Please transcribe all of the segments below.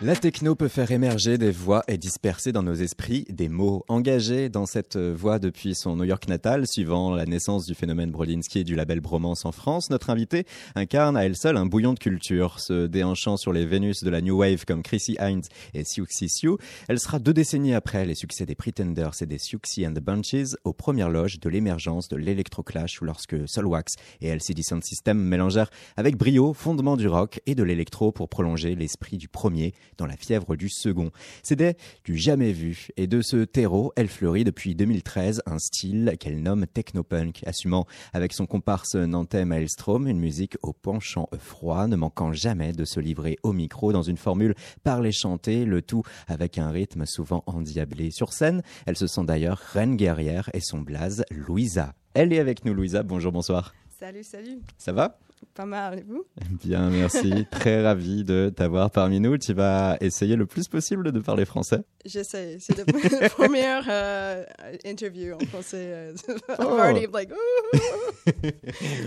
La techno peut faire émerger des voix et disperser dans nos esprits des mots. Engagés dans cette voie depuis son New York natal, suivant la naissance du phénomène Brodinski et du label Bromance en France, notre invité incarne à elle seule un bouillon de culture. Se déhanchant sur les Vénus de la New Wave comme Chrissy Hines et Siouxsie Sioux, elle sera deux décennies après les succès des Pretenders et des Siouxsie and the Bunches aux premières loges de l'émergence de l'électroclash lorsque Solwax et LCD Sound System mélangèrent avec brio fondement du rock et de l'électro pour prolonger l'esprit du premier dans la fièvre du second. C'était du jamais vu et de ce terreau, elle fleurit depuis 2013 un style qu'elle nomme technopunk, assumant avec son comparse nantais Maelstrom une musique au penchant froid, ne manquant jamais de se livrer au micro dans une formule parler chanter, le tout avec un rythme souvent endiablé. Sur scène, elle se sent d'ailleurs reine guerrière et son blaze Louisa. Elle est avec nous Louisa, bonjour, bonsoir. Salut, salut. Ça va? Pas mal, et vous? Bien, merci. Très ravi de t'avoir parmi nous. Tu vas essayer le plus possible de parler français J'essaie. C'est la première euh, interview en français. Euh, oh. already like,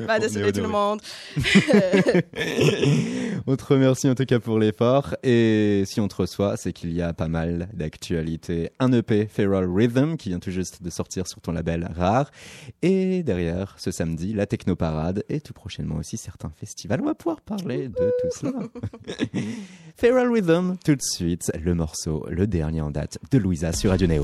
bah, désolé tout le monde. on te remercie en tout cas pour l'effort. Et si on te reçoit, c'est qu'il y a pas mal d'actualités. Un EP, Feral Rhythm, qui vient tout juste de sortir sur ton label Rare. Et derrière, ce samedi, la Technoparade. Et tout prochainement aussi certains festivals. On va pouvoir parler de tout cela. Feral Rhythm, tout de suite, le morceau, le dernier en date de Louisa sur Radio Neo.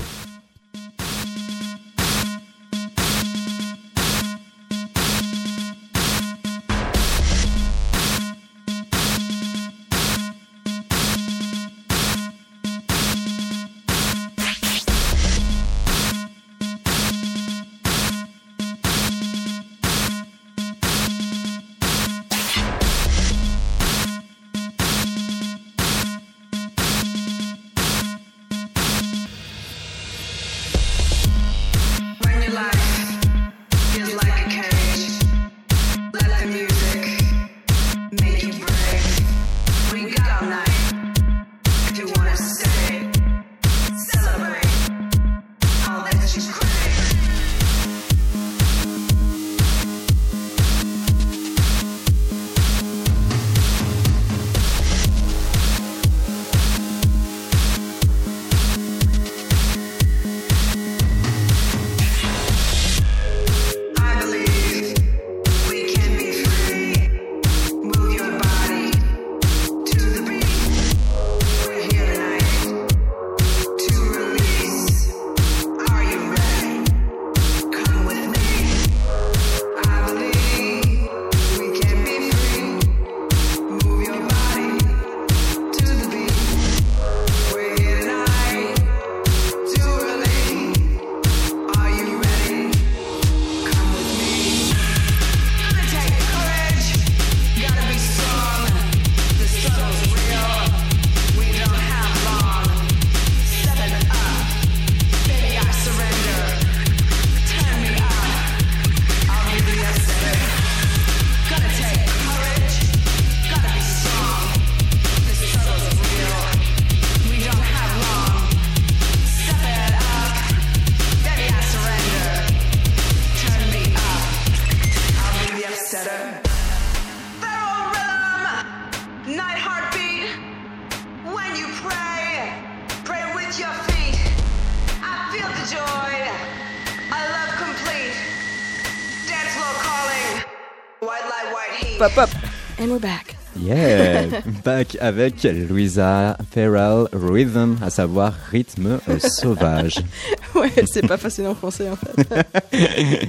Pop up. And we're back. Yeah, back avec Louisa Ferrell Rhythm, à savoir rythme euh, sauvage. ouais, c'est pas facile en français en fait.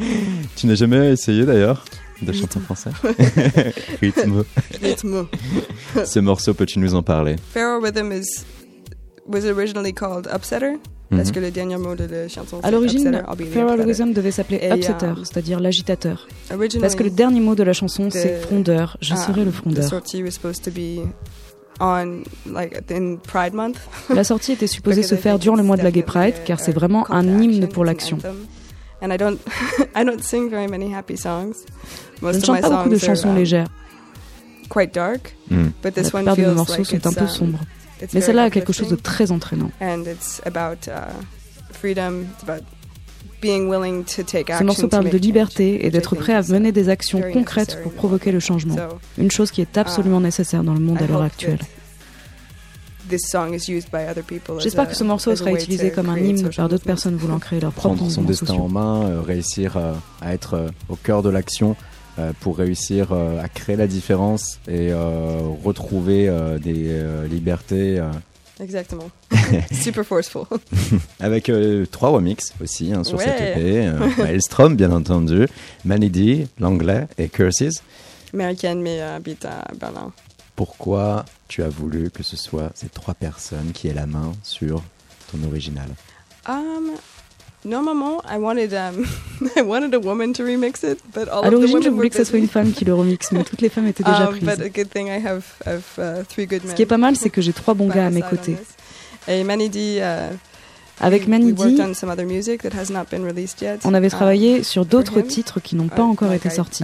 tu n'as jamais essayé d'ailleurs de chanter en français? Rythme. Rythme. Ce morceau, peux-tu nous en parler? Feral Rhythm is, was originally called Upsetter. Parce mhm. que le dernier mot de la chanson À l'origine, Feral Rhythm devait s'appeler Upsetter, um, c'est-à-dire l'agitateur. Parce que le dernier mot de la chanson c'est frondeur, je ah, serai le frondeur. La sortie était supposée se faire durant le mois de la Gay Pride car c'est vraiment un hymne pour l'action. Je ne chante pas beaucoup de chansons um, légères. Mm. La plupart de mes morceaux sont un peu um, sombres. Mais celle-là a quelque chose de très entraînant. Ce morceau parle de liberté et d'être prêt à mener des actions concrètes pour provoquer le changement, une chose qui est absolument nécessaire dans le monde à l'heure actuelle. J'espère que ce morceau sera utilisé comme un hymne par d'autres personnes voulant créer leur propre Prendre son destin en main, euh, réussir euh, à être euh, au cœur de l'action pour réussir à créer la différence et retrouver des libertés. Exactement. Super forceful. Avec trois remixes aussi hein, sur cette EP. Maelstrom, bien entendu, Mandy, l'anglais et Curses. Américaine, mais habite à Berlin pourquoi tu as voulu que ce soit ces trois personnes qui aient la main sur ton original? Um, I wanted, um, I wanted a woman to remix it, but all à l'origine, je voulais que ce soit une femme qui le remixe, mais toutes les femmes étaient déjà um, prises. But a good thing I have, have, uh, three good men. Ce qui est pas mal, c'est que j'ai trois bons gars à mes côtés. Et Manidi, uh, avec Manidi, on avait travaillé um, sur d'autres titres qui n'ont pas uh, encore été sortis.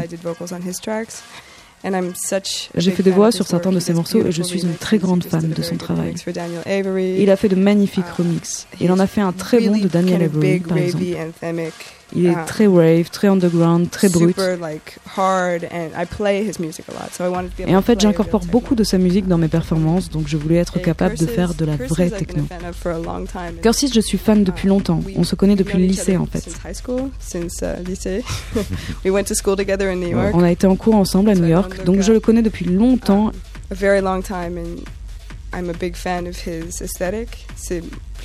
J'ai fait des voix sur certains de ses morceaux et je suis une très grande fan de son travail. Il a fait de magnifiques remixes. Il en a fait un très bon de Daniel Avery, par exemple. Il est très rave, très underground, très brut. Et en fait, j'incorpore beaucoup de sa musique dans mes performances, donc je voulais être capable de faire de la vraie techno. Cursis, je suis fan depuis longtemps. On se connaît depuis le lycée, en fait. On a été en cours ensemble à New York, donc je le connais depuis longtemps.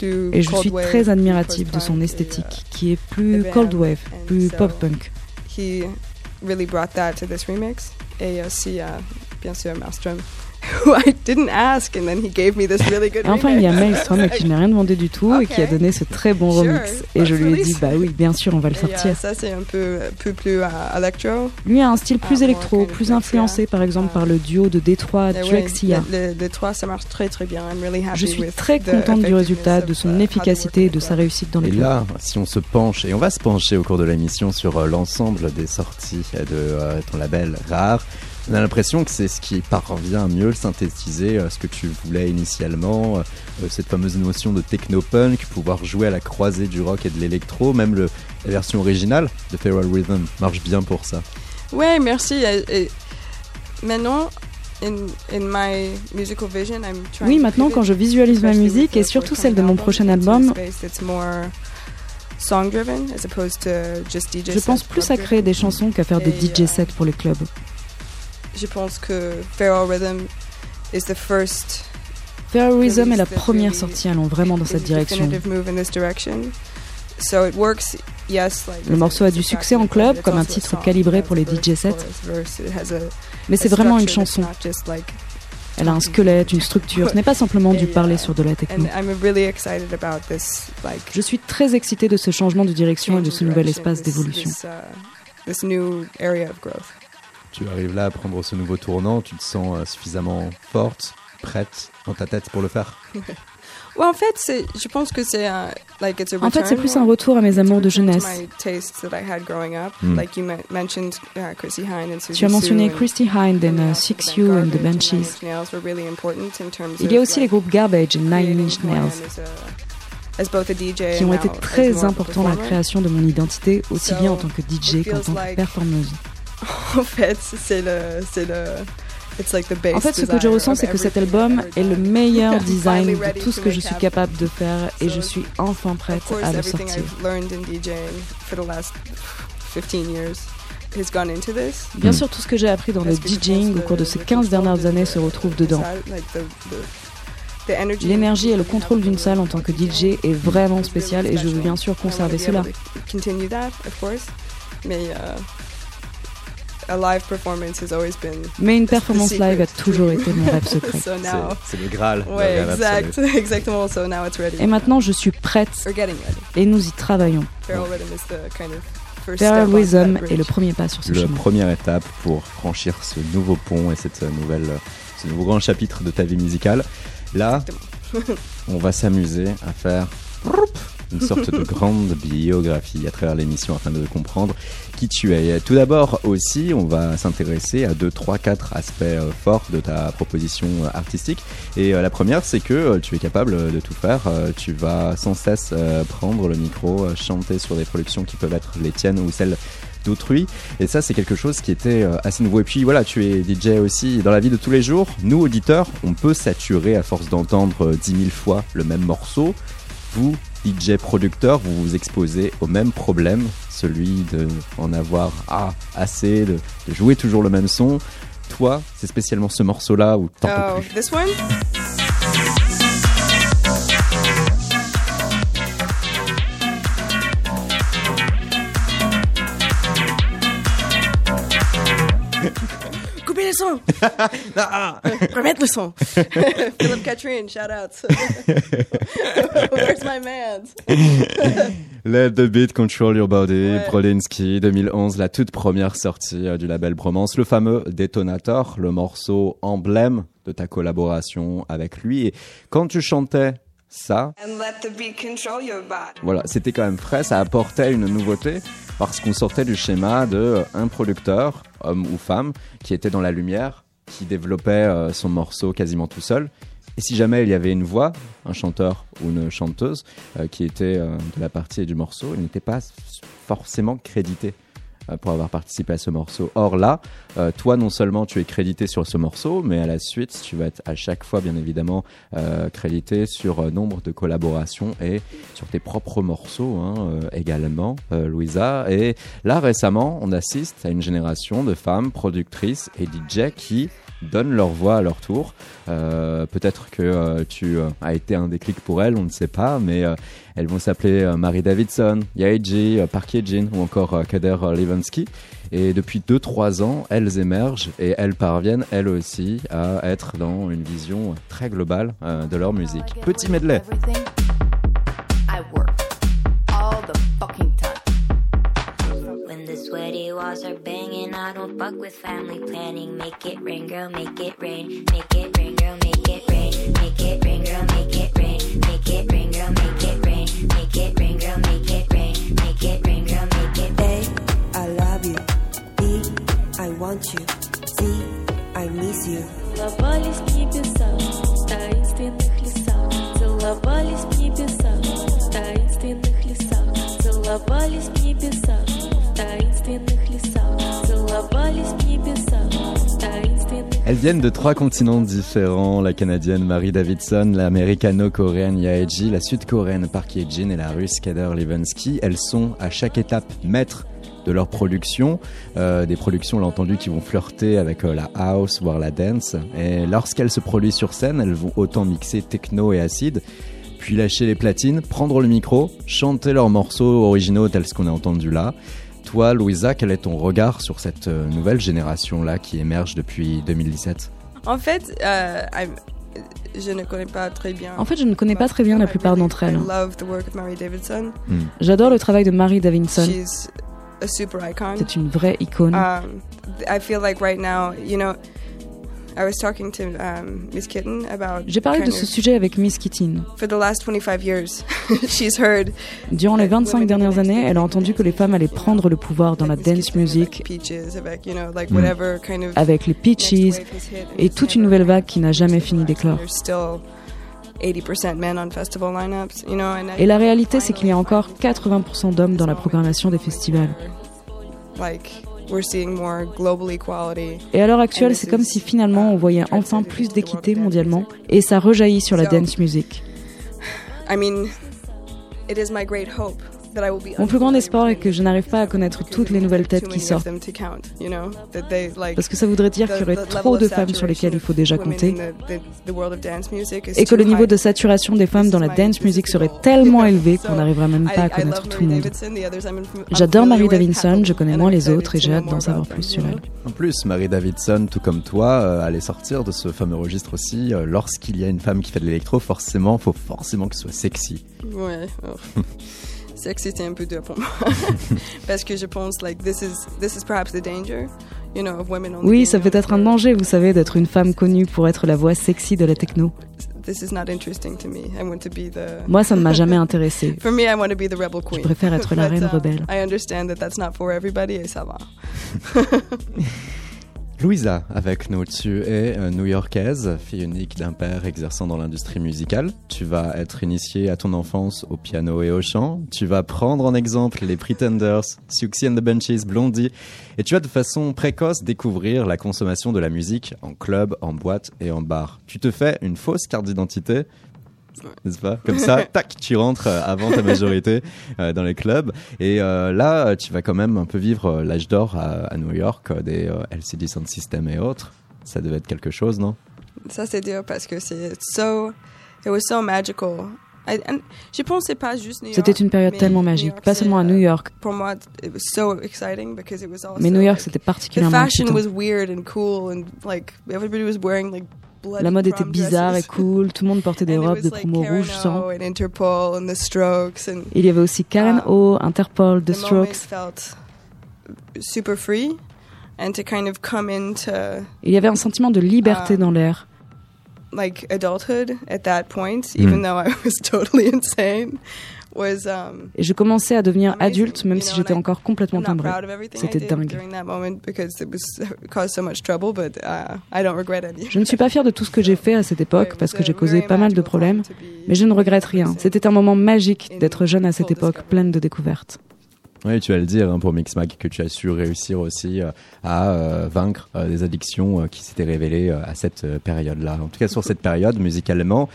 Et je suis très admirative de son esthétique, qui est plus cold wave, plus pop punk. He really brought that to this remix. Et aussi, uh, bien sûr, Maelstrom who I didn't ask, and then he gave me this really good. Et enfin, il y a Maelstrom à qui je n'ai rien demandé du tout et qui a donné ce très bon remix. Et je lui ai dit, bah oui, bien sûr, on va le sortir. ça, c'est un peu plus, plus uh, électro. Lui a un style plus ah, électro, plus influencé par exemple par le duo de Détroit Drexia. Détroit, ça marche très très bien. I'm really happy je suis très contente du résultat, de son efficacité et de sa réussite dans le Et là, si on se penche, et on va se pencher au cours de l'émission sur euh, l'ensemble des sorties de euh, ton label Rare, on a l'impression que c'est ce qui parvient mieux synthétiser euh, ce que tu voulais initialement, euh, euh, cette fameuse notion de techno-punk, pouvoir jouer à la croisée du rock et de l'électro, même le, la version originale de Feral Rhythm marche bien pour ça. Ouais, merci. maintenant, In, in my musical vision, I'm oui, maintenant quand je visualise ma musique et surtout celle de mon prochain album, je pense plus à créer des chansons qu'à faire des DJ sets pour les clubs je pense que Feral Rhythm is the first Feral Rhythm est la première sortie allant vraiment dans cette direction. Le morceau a du succès en club comme un titre calibré pour les DJ sets, mais c'est vraiment une chanson. Elle a un squelette, une structure, ce n'est pas simplement du parler sur de la techno. Je suis très excitée de ce changement de direction et de ce nouvel espace d'évolution. Tu arrives là à prendre ce nouveau tournant, tu te sens euh, suffisamment forte, prête dans ta tête pour le faire Ouais, en fait, c'est, je pense que c'est un, like it's a En fait, c'est plus un retour à mes amours de jeunesse. Mm. Like you mentioned uh, Christy Hine and tu as mentionné Christy Hine dans uh, Six You and the Banshees. Il y a aussi les groupes Garbage et Nine Inch Nails qui ont été très importants dans la création de mon identité, aussi bien en tant que DJ qu'en tant que performeuse. en fait, c'est le, c'est le. en fait, ce que je ressens, c'est que cet album est le meilleur design de tout ce que je suis capable de faire et je suis enfin prête à le sortir. Bien sûr, tout ce que j'ai appris dans le DJing au cours de ces 15 dernières années se retrouve dedans. L'énergie et le contrôle d'une salle en tant que DJ est vraiment spécial et je veux bien sûr conserver cela. Mais euh, mais une performance live a toujours été mon rêve secret. c'est le Graal. Ouais, exact, exactement. So now it's ready. Et maintenant, je suis prête. Et nous y travaillons. Feral Rhythm est le premier pas sur ce chemin. La première étape pour franchir ce nouveau pont et cette nouvelle, ce nouveau grand chapitre de ta vie musicale. Là, on va s'amuser à faire une sorte de grande biographie à travers l'émission afin de comprendre tu es. tout d'abord aussi, on va s'intéresser à deux, trois, quatre aspects euh, forts de ta proposition euh, artistique. Et la première, c'est que tu es capable de tout faire. tu vas sans cesse prendre le micro, chanter sur des productions qui peuvent être les tiennes ou celles d'autrui. Et ça, c'est quelque chose qui était assez nouveau. Et puis voilà, tu es DJ aussi dans la vie de tous les jours. Nous, auditeurs, on peut saturer à force d'entendre 10 000 fois le même morceau. Vous, DJ producteur, vous vous exposez au même problème, celui de en avoir ah, assez, de, jouer toujours le même son. Toi, c'est spécialement ce morceau-là où t'en oh, plus? This one? le son. Remettre le son. Philip Catherine, shout out. Where's my man? Let the beat control your body, ouais. 2011, la toute première sortie euh, du label Bromance, le fameux détonateur, le morceau emblème de ta collaboration avec lui. Et quand tu chantais ça. Voilà, c'était quand même frais, ça apportait une nouveauté parce qu'on sortait du schéma de euh, un producteur, homme ou femme, qui était dans la lumière, qui développait euh, son morceau quasiment tout seul. Et si jamais il y avait une voix, un chanteur ou une chanteuse euh, qui était de la partie du morceau, il n'était pas forcément crédité. Euh, pour avoir participé à ce morceau. Or là, euh, toi non seulement tu es crédité sur ce morceau, mais à la suite tu vas être à chaque fois bien évidemment euh, crédité sur nombre de collaborations et sur tes propres morceaux hein, également, Louisa. Et là récemment, on assiste à une génération de femmes productrices et DJ qui donnent leur voix à leur tour. Euh, peut-être que euh, tu euh, as été un déclic pour elles, on ne sait pas, mais elles vont s'appeler Marie Davidson, Yaeji, Park Jin ou encore Kader Levansky. Et depuis 2-3 ans, elles émergent et elles parviennent, elles aussi, à être dans une vision très globale de leur musique. Petit medley. walls are banging. I don't fuck with family planning. Make it rain, girl, make it rain. Make it rain, girl, make it rain. Make it rain, girl, make it rain. Make it rain, girl, make it rain. Make it rain, girl, make it rain. Make it rain, girl, make it rain. A, I love you. B, I want you. C, I miss you. Целовались в небесах, в таинственных лесах. Целовались в небесах, в таинственных лесах. Целовались в небесах, в таинственных Elles viennent de trois continents différents, la canadienne Marie Davidson, l'américano-coréenne Yaeji, la sud-coréenne Park Ye-jin et la russe Kader Levensky. Elles sont à chaque étape maîtres de leur production, euh, des productions, on l'a entendu, qui vont flirter avec euh, la house, voire la dance. Et lorsqu'elles se produisent sur scène, elles vont autant mixer techno et acide, puis lâcher les platines, prendre le micro, chanter leurs morceaux originaux tels qu'on a entendu là. Toi, Louisa, quel est ton regard sur cette euh, nouvelle génération-là qui émerge depuis 2017 En fait, euh, je ne connais pas très bien. En fait, je ne connais pas très bien la plupart d'entre elles. Hmm. J'adore le travail de Mary Davidson. C'est une vraie icône. Um, I feel like right now, you know, J'ai parlé de ce sujet avec Miss Kitten. Durant les 25 dernières années, elle a entendu que les femmes allaient prendre le pouvoir dans la dance music, avec les Peaches et toute une nouvelle vague qui n'a jamais fini d'éclore. Et la réalité, c'est qu'il y a encore 80% d'hommes dans la programmation des festivals. Et à l'heure actuelle, c'est comme si finalement on voyait enfin plus d'équité mondialement. Et ça rejaillit sur la dance music. I mean, it is my great hope mon plus grand espoir est que je n'arrive pas à connaître toutes les nouvelles têtes qui sortent. Parce que ça voudrait dire qu'il y aurait trop de femmes sur lesquelles il faut déjà compter. Et que le niveau de saturation des femmes dans la dance music serait tellement élevé qu'on n'arriverait même pas à connaître tout le monde. J'adore Mary Davidson, je connais moins les autres et j'ai hâte d'en savoir plus sur elle. En plus, Mary Davidson, tout comme toi, euh, allait sortir de ce fameux registre aussi. Euh, lorsqu'il y a une femme qui fait de l'électro, forcément, faut forcément qu'elle soit sexy. Ouais. c'est c'était un peu dur pour moi parce que je pense like this is this is perhaps the danger oui, ça peut être un danger, vous savez, d'être une femme connue pour être la voix sexy de la techno. Moi, ça ne m'a jamais intéressé. Je préfère être la reine uh, rebelle. Louisa, avec nous, tu es euh, new-yorkaise, fille unique d'un père exerçant dans l'industrie musicale. Tu vas être initiée à ton enfance au piano et au chant. Tu vas prendre en exemple les Pretenders, Siouxsie and the Bunches, Blondie. Et tu vas de façon précoce découvrir la consommation de la musique en club, en boîte et en bar. Tu te fais une fausse carte d'identité n'est-ce pas? Comme ça, tac, tu rentres euh, avant ta majorité euh, dans les clubs. Et euh, là, tu vas quand même un peu vivre l'âge d'or à, New York, des LCD Sound System et autres. Ça devait être quelque chose, non? Ça, c'est dur parce que c'est so, it was so magical. je pensais pas juste C'était une période tellement magique, pas seulement à New York. Pour moi, it was so exciting because it was also Mais New York, c'était particulièrement The fashion was weird and cool and like everybody was wearing like la mode était bizarre et cool, tout le monde portait des robes de promo rouge sang. Il y avait aussi Karen um, O, Interpol, The Strokes. Il y avait un sentiment de liberté um, dans l'air. Like adulthood at that point, even mm. though I was totally insane. Um, et je commençais à devenir adulte même si j'étais encore complètement timbrée. C'était dingue. Je ne suis pas fière de tout ce que j'ai fait à cette époque parce que j'ai causé pas mal de problèmes, mais je ne regrette rien. C'était un moment magique d'être jeune à cette époque, pleine de découvertes. Oui, tu vas le dire hein, pour Mixmag que tu as su réussir aussi euh, à euh, vaincre euh, des addictions qui s'étaient révélées à cette période-là. En tout cas, sur cette période, musicalement,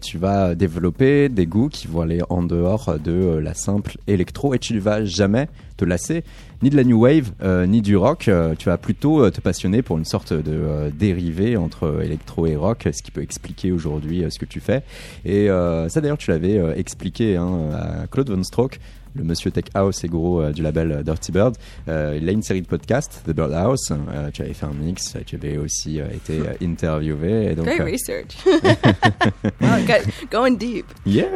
tu vas développer des goûts qui vont aller en dehors de la simple électro et tu ne vas jamais te lasser ni de la new wave ni du rock. tu vas plutôt te passionner pour une sorte de dérivé entre électro et rock, ce qui peut expliquer aujourd'hui ce que tu fais. Et ça, d'ailleurs, tu l'avais expliqué hein, à Claude Von Stroke le monsieur Tech House et gros euh, du label euh, Dirty Bird. Euh, il a une série de podcasts, The Bird House. tu avais fait un mix, tu avais aussi été interviewé. Et donc, Great research. going deep. Yeah.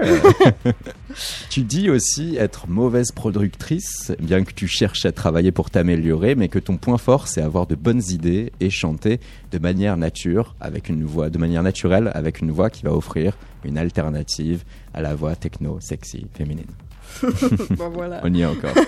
tu dis aussi être mauvaise productrice, bien que tu cherches à travailler pour t'améliorer, mais que ton point fort, c'est avoir de bonnes idées et chanter de manière nature, avec une voix, de manière naturelle, avec une voix qui va offrir une alternative à la voix techno, sexy, féminine. On y est encore.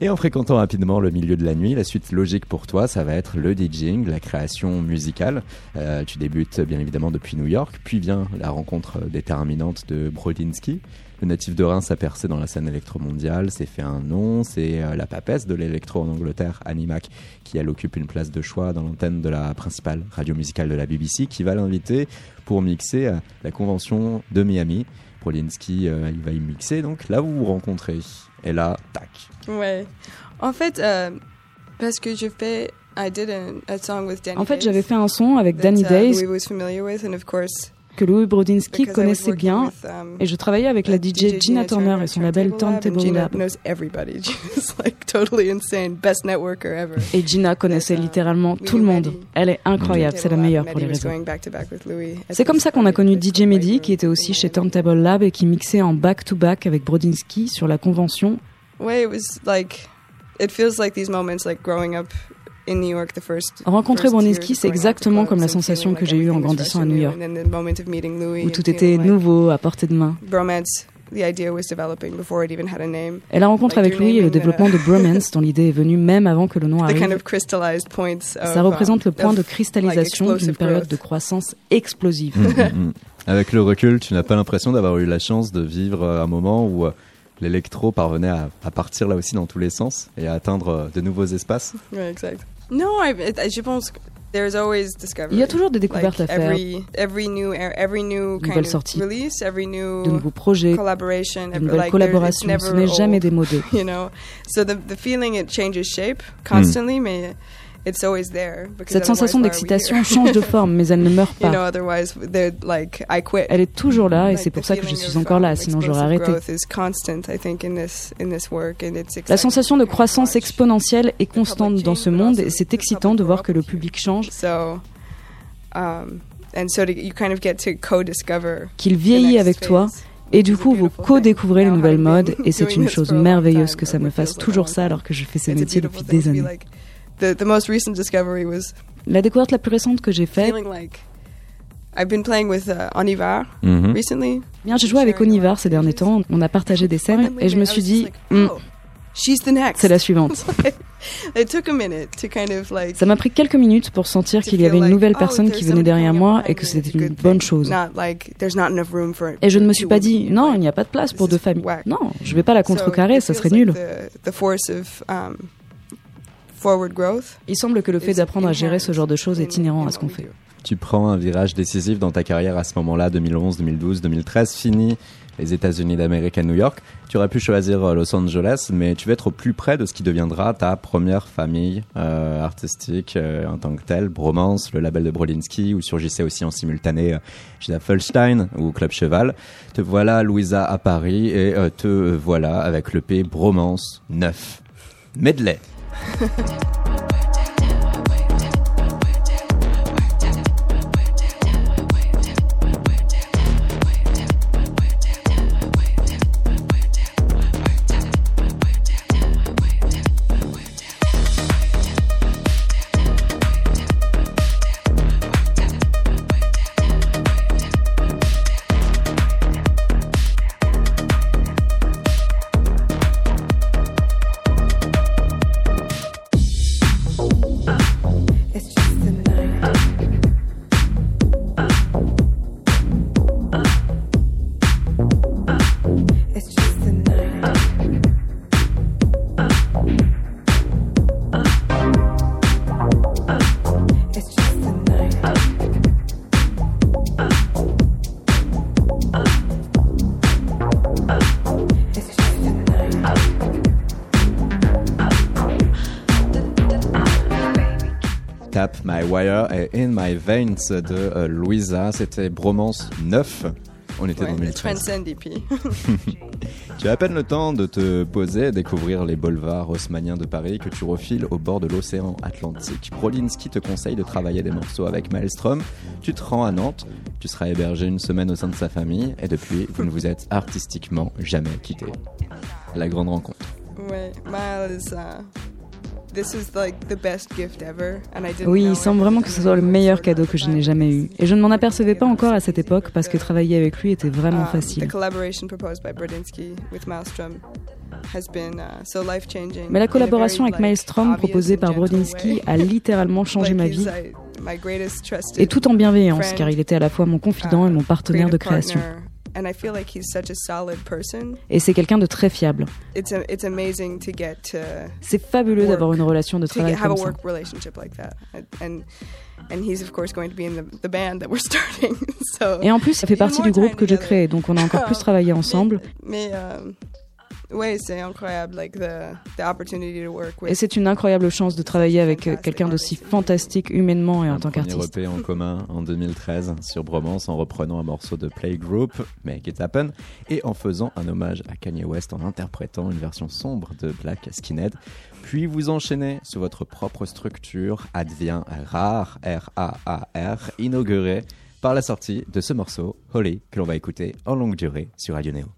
Et en fréquentant rapidement le milieu de la nuit, la suite logique pour toi, ça va être le DJing, la création musicale. Euh, tu débutes bien évidemment depuis New York, puis vient la rencontre déterminante de Brodinski. Le natif de Reims a percé dans la scène électromondiale, s'est fait un nom, c'est euh, la papesse de l'électro en Angleterre, Annie Mac, qui elle occupe une place de choix dans l'antenne de la principale radio musicale de la BBC, qui va l'inviter pour mixer à la convention de Miami. Polinsky, euh, il va y mixer. Donc là, vous vous rencontrez. Et là, tac. Ouais. En fait, euh, parce que je fais. I did a, song with Danny en fait, j'avais fait un son avec Danny uh, Days que Louis Brodinski connaissait bien um, et je travaillais avec la DJ Gina Turner et son label Turntable Lab. Et Gina connaissait littéralement tout le monde. Elle est incroyable, c'est la meilleure pour les réseaux. C'est comme ça qu'on a connu DJ Mehdi qui était aussi chez Turntable Lab et qui mixait en back-to-back avec Brodinski sur la convention. Ouais, it was like it feels like these moments like growing up Rencontrer Brodinski, c'est exactement comme la sensation que j'ai eue en grandissant à New York, où tout était nouveau, à portée de main. Et la rencontre avec lui et le développement de Bromance, dont l'idée est venue même avant que le nom arrive, ça représente le point de cristallisation d'une période de croissance explosive. Mm, mm, mm. Avec le recul, tu n'as pas l'impression d'avoir eu la chance de vivre un moment où euh, l'électro parvenait à, partir là aussi dans tous les sens et à atteindre euh, de nouveaux espaces? exact. Non, je pense There's always discovery. Il y a toujours des découvertes like à faire. Every, every new, every new kind sorties, release, every new de nouveaux projets, collaboration, de nouvelles like collaborations. Ce n'est jamais démodé. You know, so the the feeling it changes shape constantly, mm. mais cette sensation d'excitation change de forme, mais elle ne meurt pas. Elle est toujours là et c'est pour ça que je suis encore là, sinon j'aurais arrêté. La sensation de croissance exponentielle est constante dans ce monde et c'est excitant de voir que le public change. Qu'il vieillit avec toi et du coup, vous co-découvrez les nouvelles modes et c'est une chose merveilleuse que ça me fasse toujours ça alors que je fais ce métier depuis des années la découverte la plus récente que j'ai faite, I've been playing with uh, Onivar mm-hmm. recently. Bien, j'ai joué avec Onivar ces derniers temps. On a partagé des scènes et je me suis dit, hmm, oh, c'est la suivante. Ça m'a pris quelques minutes pour sentir qu'il y avait une nouvelle oh, personne qui venait derrière moi et que c'était une bonne chose. Et je ne me suis pas dit, non, il n'y a pas de place pour deux familles. Non, je ne vais pas la contrecarrer, ça serait nul. Um, il semble que le fait d'apprendre à gérer ce genre de choses est inhérent à ce qu'on fait. Tu prends un virage décisif dans ta carrière à ce moment-là, 2011, 2012, 2013, fini les États-Unis d'Amérique à New York. Tu aurais pu choisir euh, Los Angeles, mais tu vas être au plus près de ce qui deviendra ta première famille euh, artistique euh, en tant que telle. Bromance, le label de Brolinski, où surgissait aussi en simultané Gina Felstein ou Club Cheval. Te voilà, Louisa, à Paris, et te voilà avec le P Bromance 9. Medley. 呵 呵 Wire et In My Veins de euh, Louisa. C'était Bromance 9. On était dans 2013. tu as à peine le temps de te poser et découvrir les boulevards haussmanniens de Paris que tu refiles au bord de l'océan Atlantique. Brolinski te conseille de travailler des morceaux avec Maelstrom. Tu te rends à Nantes, tu seras hébergé une semaine au sein de sa famille et depuis, vous ne vous êtes artistiquement jamais quitté. La grande rencontre. Ouais, uh, oui, il semble vraiment que ce soit le meilleur cadeau que je n'ai jamais eu. Et je ne m'en apercevais pas encore à cette époque parce que travailler avec lui était vraiment uh, facile. Uh, Mais la collaboration avec Maelstrom proposée par Brodinski a littéralement changé ma vie. Et tout en bienveillance, car il était à la fois mon confident et mon partenaire de création. Et c'est quelqu'un de très fiable. C'est fabuleux d'avoir une relation de travail comme ça. Et en plus, ça fait partie du groupe que je crée, donc on a encore plus travaillé ensemble. Mais, oui, c'est incroyable, like the, the opportunity to work with. Et c'est une incroyable chance de travailler avec euh, quelqu'un d'aussi fantastique humainement et en tant qu'artiste. On en commun en 2013 sur Bromance en reprenant un morceau de Playgroup, Make It Happen, et en faisant un hommage à Kanye West en interprétant une version sombre de Black Skinhead. Puis vous enchaînez sur votre propre structure, advient rare, R-A-A-R, inaugurée par la sortie de ce morceau, Holly, que l'on va écouter en longue durée sur Radio Neo.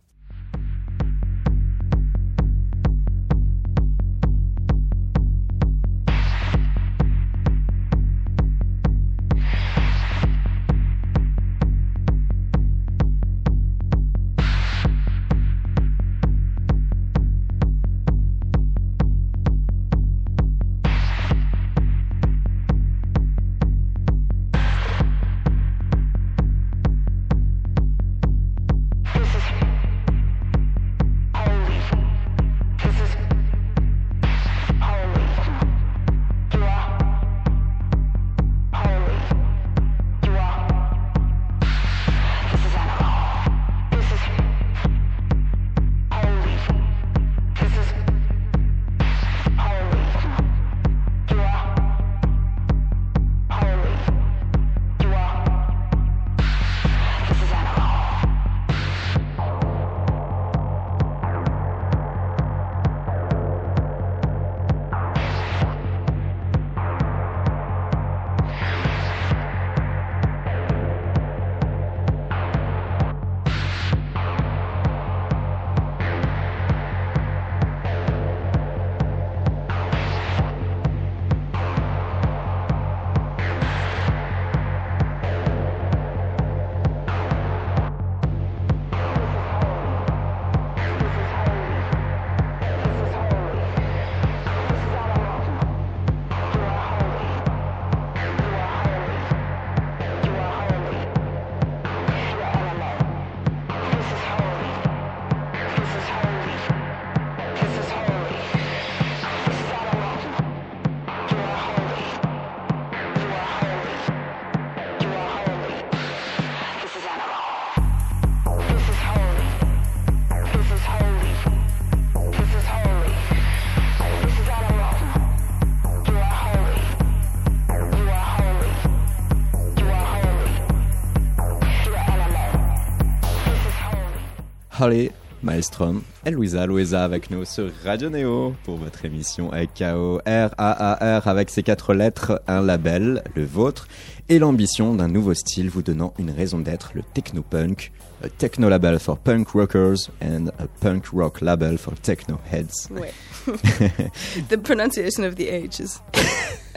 Holly Maelstrom et Louisa. Louisa avec nous sur Radio Neo pour votre émission KO R-A-A-R avec ses quatre lettres, un label, le vôtre, et l'ambition d'un nouveau style vous donnant une raison d'être, le techno-punk. A techno label for punk rockers and a punk rock label for techno heads. Ouais. the pronunciation of the H is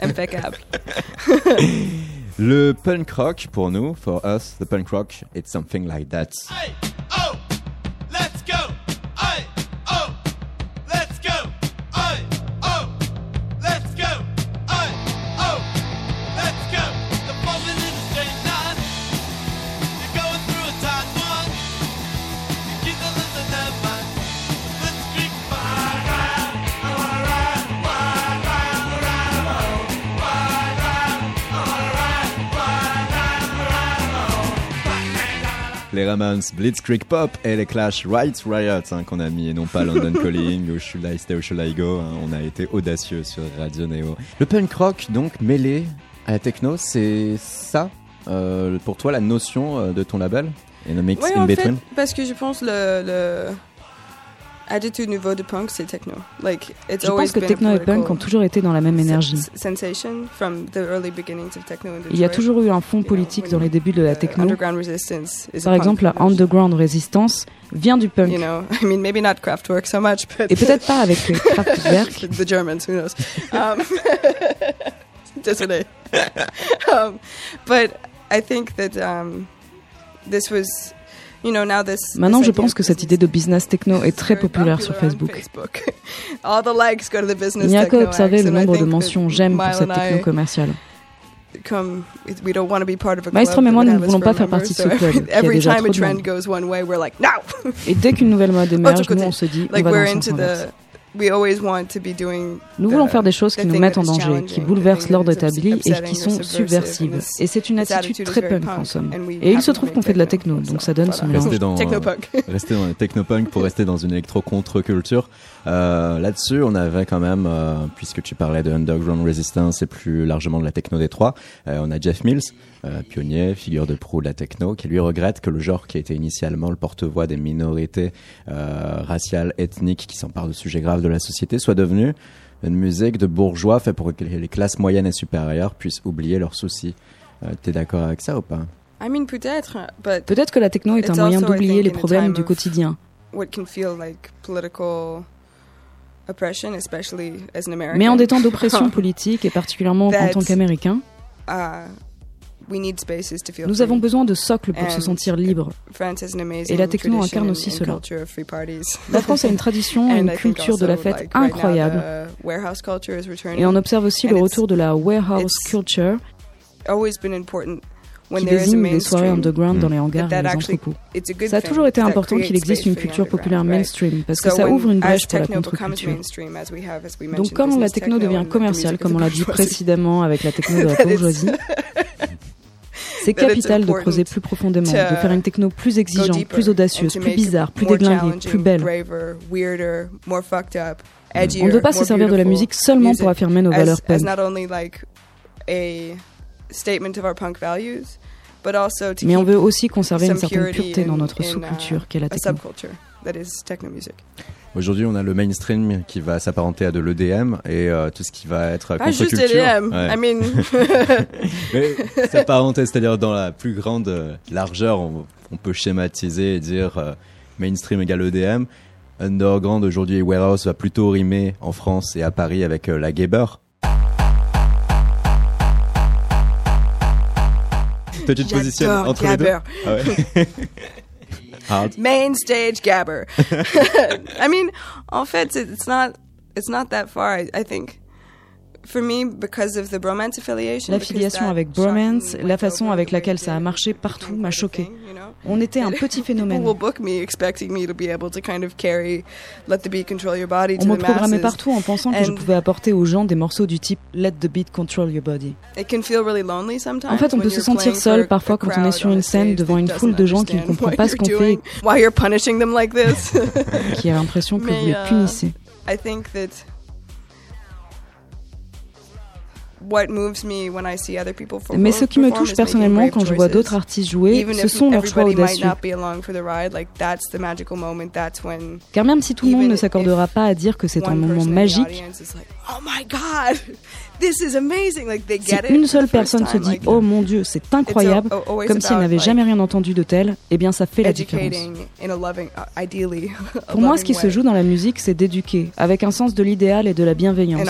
impeccable. Le punk rock, pour nous, for us, the punk rock, it's something like that. Hey, Blitzkrieg Pop et les Clash Rights Riot hein, qu'on a mis et non pas London Calling ou Should I Stay ou Should I Go. hein, on a été audacieux sur Radio Neo. Le punk rock donc mêlé à la techno, c'est ça euh, pour toi la notion euh, de ton label In mix in en fait, parce que je pense le, le attitude nouveau de punk, c'est techno. Like, it's Je pense que techno et punk ont toujours été dans la même énergie. s- Sensation from the early beginnings of techno in Il y a toujours eu un fond politique dans les débuts de la techno. Underground resistance is a Par exemple, la underground resistance vient du punk. You know, I mean, maybe not Kraftwerk so much, but Et peut-être pas avec Kraftwerk. the Germans, who knows? Um, désolé. um, but I think that um, this was, Maintenant, je pense que cette idée de business techno est très populaire sur Facebook. Il n'y a qu'à observer le nombre de mentions j'aime pour cette techno commerciale. Maestrom et moi, nous ne voulons pas faire partie de ce club every- qui a Every déjà time a trop de trend monde. goes one way, we're like, no! Et dès qu'une nouvelle mode émerge, Autre nous on se dit, on va dans le into sens inverse. The. We always want to be doing. Nous the- voulons faire des choses qui nous mettent that en danger, qui the bouleversent l'ordre établi et qui sont subversive, subversives. Et c'est une attitude très very punk en somme. Et il have se trouve qu'on fait de la techno, donc so ça donne voilà. ce mélange. Rester dans, Technopunk. rester dans le technopunk pour rester dans une électro-contre-culture. Euh, Là-dessus, on avait quand même, euh, puisque tu parlais de Underground Resistance et plus largement de la techno Détroit, euh, on a Jeff Mills, euh, pionnier, figure de proue de la techno, qui lui regrette que le genre qui a été initialement le porte-voix des minorités euh, raciales, ethniques, qui s'emparent de sujets graves de la société, soit devenu une musique de bourgeois fait pour que les classes moyennes et supérieures puissent oublier leurs soucis. Euh, T'es d'accord avec ça ou pas? I mean, peut-être, que la techno est un moyen d'oublier les problèmes du quotidien. what can feel like political oppression, especially as an American. Mais en des temps d'oppression politique, et particulièrement en tant qu'Américains, nous free. avons besoin de socles pour se sentir amazing Et la techno incarne and- aussi cela. La France a une tradition et And une culture de la fête incroyable. the warehouse culture is returning. Et on observe aussi le it's- retour de la warehouse culture always been important when qui there is a désigne les soirées mainstream. underground dans Mm. les hangars et that les actually entrepôts. It's a good Ça a thing toujours été important qu'il existe une culture populaire mainstream parce que So ça ouvre une brèche pour la contre-culture. mainstream, as we have, as we Donc quand la techno devient commerciale, comme of on l'a dit précédemment avec la techno de la bourgeoisie, c'est capital de creuser plus profondément, de faire une techno plus exigeante, plus audacieuse, plus bizarre, plus déglinguée, plus belle. Mm. On ne peut pas se servir de la musique seulement pour affirmer nos valeurs punk. Mais on veut aussi conserver une certaine pureté dans notre in, sous-culture uh, qu'est la techno. Aujourd'hui, on a le mainstream qui va s'apparenter à de l'EDM et euh, tout ce qui va être Pas juste. EDM. Ouais. I mean, s'apparenter, c'est-à-dire dans la plus grande euh, largeur, on, on peut schématiser et dire euh, mainstream égale EDM. Underground aujourd'hui, Warehouse va plutôt rimer en France et à Paris avec euh, la Gaber. Toi, tu te positionnes j'adore entre les deux. Ah ouais. Main stage gabber. I mean, en fait, it's it's not it's not that far. I, I think. L'affiliation avec Bromance, la façon avec laquelle ça a marché partout m'a choqué. On était un petit phénomène. On me programmait partout en pensant que je pouvais apporter aux gens des morceaux du type Let the beat control your body. En fait, on peut se sentir seul parfois quand on est sur une scène devant une foule de gens qui ne what pas ce qu'on fait qui a l'impression que vous les punissez. Mais ce qui me touche personnellement quand je vois d'autres artistes jouer, ce sont leurs choix audacieux. Car même si tout le monde ne s'accordera pas à dire que c'est un moment magique, si une seule personne se dit Oh mon Dieu, c'est incroyable, comme si elle n'avait jamais rien entendu de tel, eh bien ça fait la différence. Uh, Pour moi, ce qui se joue dans la musique, c'est d'éduquer, avec un sens de l'idéal et de la bienveillance.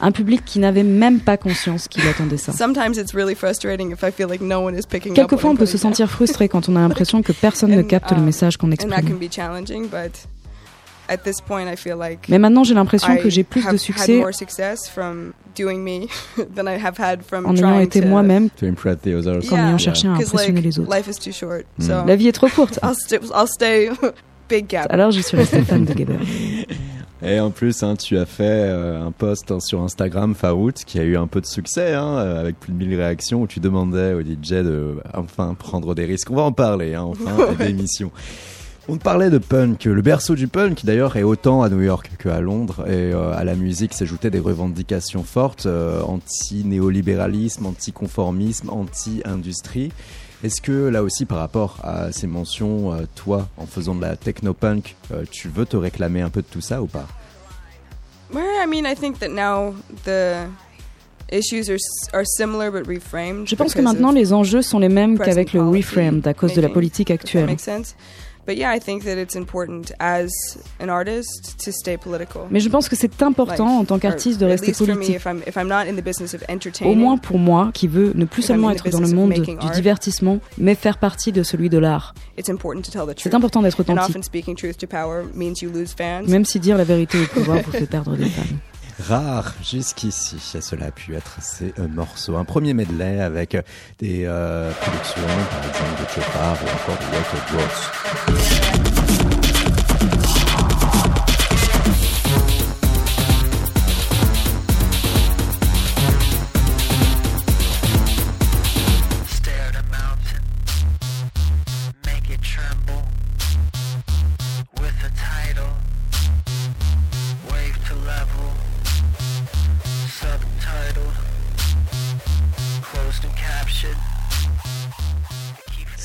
Un public qui n'avait même pas conscience qu'il attendait ça. Quelquefois, on peut se sentir frustré quand on a l'impression que personne ne capte le um, message qu'on exprime. Mais maintenant, j'ai l'impression que j'ai plus de succès en ayant été moi-même qu'en ayant cherché à impressionner les autres. Mm. La vie est trop courte. Alors, je suis restée fan de Gaber. Et en plus, hein, tu as fait euh, un post hein, sur Instagram, Farout, qui a eu un peu de succès, hein, euh, avec plus de 1000 réactions, où tu demandais au DJ de enfin prendre des risques. On va en parler, hein, enfin, d'émission. On parlait de punk. Le berceau du punk, d'ailleurs, est autant à New York qu'à Londres. Et euh, à la musique s'ajoutaient des revendications fortes euh, anti-néolibéralisme, anti-conformisme, anti-industrie. Est-ce que là aussi, par rapport à ces mentions, euh, toi, en faisant de la techno-punk, tu veux te réclamer un peu de tout ça ou pas? Je pense que maintenant les enjeux sont les mêmes qu'avec le reframed à cause de la politique actuelle. Mais je pense que c'est important en tant qu'artiste de rester politique. Au moins pour moi, qui veut ne plus seulement être dans le monde du divertissement, mais faire partie de celui de l'art. C'est important d'être authentique. Même si dire la vérité au pouvoir vous fait perdre des fans rare jusqu'ici. Cela a pu être ces euh, morceaux. Un premier medley avec euh, des euh, productions, par exemple, de Chopard ou encore de Walter.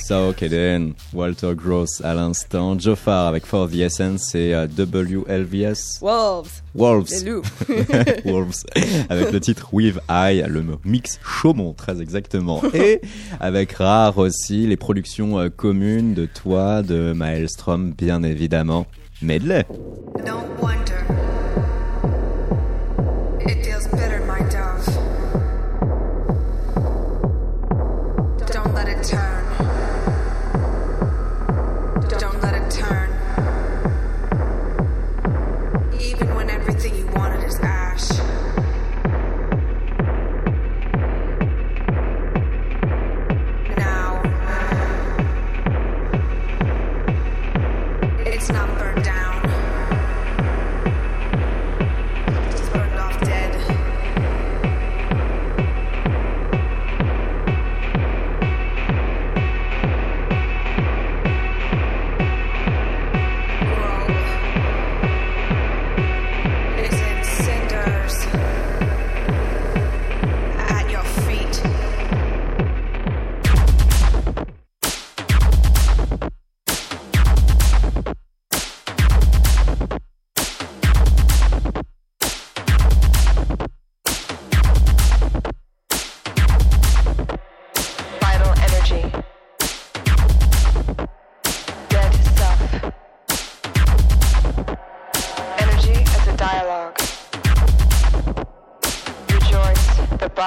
So then, Walter Gross à l'instant, Jofar avec For the Essence et euh, WLVS. Wolves. Wolves. Wolves. avec le titre With I, le mix Chaumont, très exactement. Et avec Rare aussi, les productions euh, communes de toi, de Maelstrom, bien évidemment. Medley.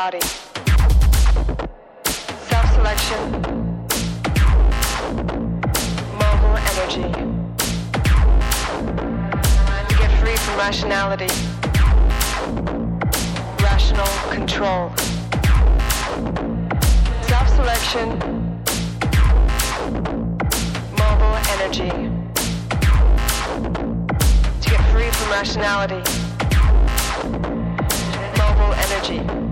body. Self selection. Mobile energy. To get free from rationality. Rational control. Self selection. Mobile energy. To get free from rationality. Mobile energy.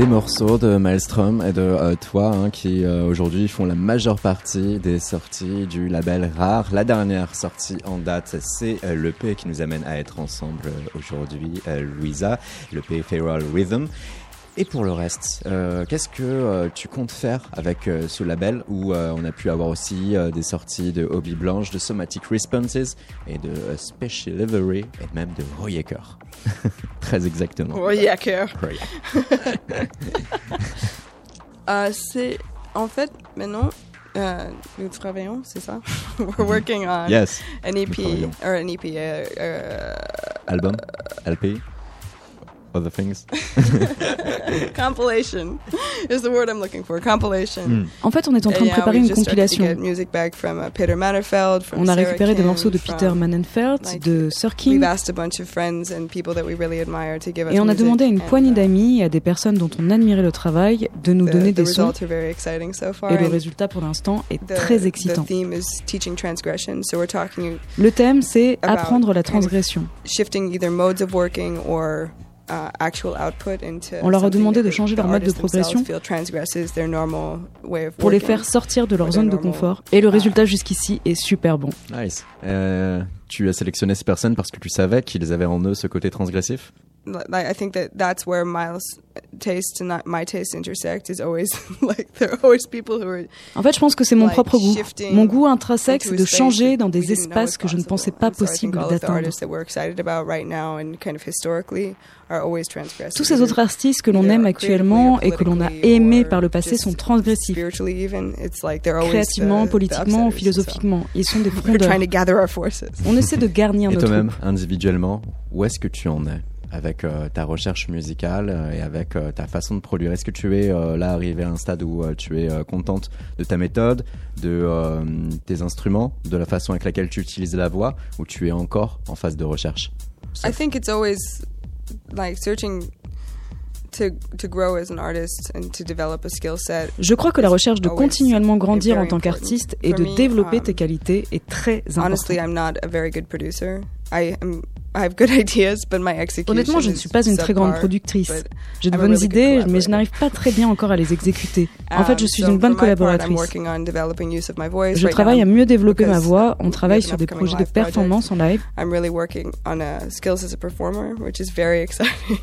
Des morceaux de Maelstrom et de euh, toi hein, qui euh, aujourd'hui font la majeure partie des sorties du label Rare. La dernière sortie en date, c'est euh, l'EP qui nous amène à être ensemble aujourd'hui, Louisa, l'EP Feral Rhythm. Et pour le reste, qu'est-ce que tu comptes faire avec ce label où on a pu avoir aussi des sorties de Hobby Blanche, de Somatic Responses et de Special Livery et même de Royaker Très exactement. Royaker. euh, c'est en fait maintenant euh, nous travaillons, c'est ça? We're working on yes, an EP or an EP uh, uh, album, LP other things. compilation is the word I'm looking for. Compilation. Mm. En fait, on est en train de préparer une compilation. Uh, on a récupéré des morceaux de Peter Manenfeld, de Sir King. Et on a demandé à une poignée uh, d'amis et à des personnes dont on admirait le travail de nous donner des sons. Et le résultat pour l'instant est très excitant. Le thème, c'est apprendre la transgression. Shifting either modes of working or on leur a demandé de changer leur mode de progression pour les faire sortir de leur zone de confort. Et le uh, résultat jusqu'ici est super bon. Nice. Euh, tu as sélectionné ces personnes parce que tu savais qu'ils avaient en eux ce côté transgressif? I think that that's where Miles' taste and my taste intersect is always like there are always people who are. En fait, je pense que c'est mon propre goût. Mon goût intrinsèque, c'est de changer dans des espaces que je ne pensais pas possible d'atteindre. Tous ces autres artistes que l'on aime actuellement et que l'on a aimés par le passé sont transgressifs. Créativement, politiquement ou philosophiquement. Ils sont des frondeurs. On essaie de garnir notre Et toi-même, individuellement, où est-ce que tu en es? Avec euh, ta recherche musicale euh, et avec euh, ta façon de produire. Est-ce que tu es là arrivé à un stade où tu es contente de ta méthode, de tes instruments, de la façon avec laquelle tu utilises la voix, ou tu es encore en phase de recherche? I think it's always like searching je crois que la recherche de continuellement grandir en tant qu'artiste et de développer um, tes qualités est très importante. Honnêtement, je ne suis pas une très grande productrice. J'ai de bonnes idées, mais je n'arrive pas très bien encore à les exécuter. En fait, je um, suis une bonne collaboratrice. Je travaille à mieux développer ma voix. On travaille sur des projets de performance en live.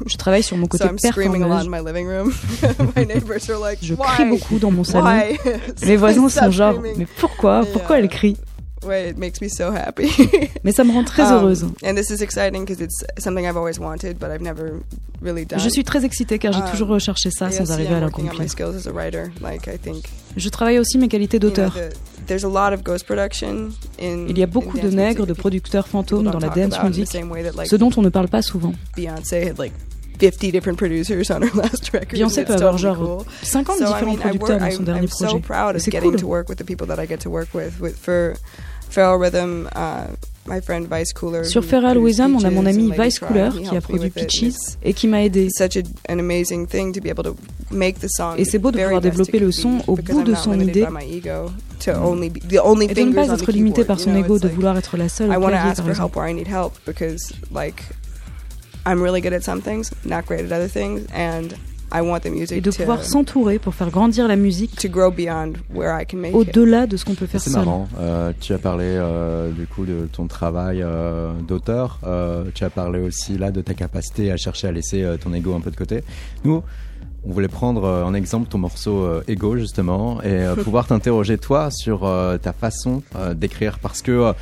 Je travaille sur mon côté performance. Je crie beaucoup dans mon salon. Les voisins sont genre, mais pourquoi? Pourquoi elle crie? Way it makes me so happy. Mais ça me rend très um, heureuse. and this is exciting because it's something I've always wanted, but I've never really done. Je suis très excitée car j'ai um, toujours recherché ça sans arriver à l'accomplir. Like, Je travaille aussi mes qualités d'auteur. You know, a lot of ghost production in, Il y a beaucoup de nègres, de producteurs fantômes dans la dance music, like, ce dont on ne parle pas souvent. Beyoncé had like 50 different producers on her last record. Beyoncé peut avoir genre 50 différents producteurs dans son dernier projet. So proud of getting to work with the people that I get to work with, with for Feral Rhythm, uh, my friend Vice Cooler. Sur Feral Rhythm, on a mon ami Vice Cooler qui a produit Peaches et qui m'a aidé. Et c'est beau de pouvoir développer le son au bout de son idée et de ne pas être limité par son ego de vouloir être la seule au clavier, par exemple. I'm really good at some things, not great at other things, and et de pouvoir s'entourer pour faire grandir la musique au-delà de ce qu'on peut faire seul. C'est marrant. Euh, tu as parlé euh, du coup de ton travail euh, d'auteur. tu as parlé aussi là de ta capacité à chercher à laisser ton ego un peu de côté. Nous, on voulait prendre en exemple ton morceau Ego justement et pouvoir t'interroger toi sur ta façon d'écrire parce que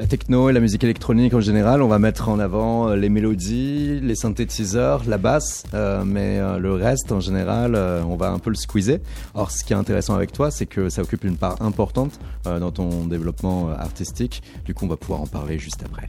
la techno et la musique électronique en général, on va mettre en avant euh, les mélodies, les synthétiseurs, la basse, euh, mais euh, le reste en général, on va un peu le squeezer. Or, ce qui est intéressant avec toi, c'est que ça occupe une part importante dans ton développement artistique. Du coup, on va pouvoir en parler juste après.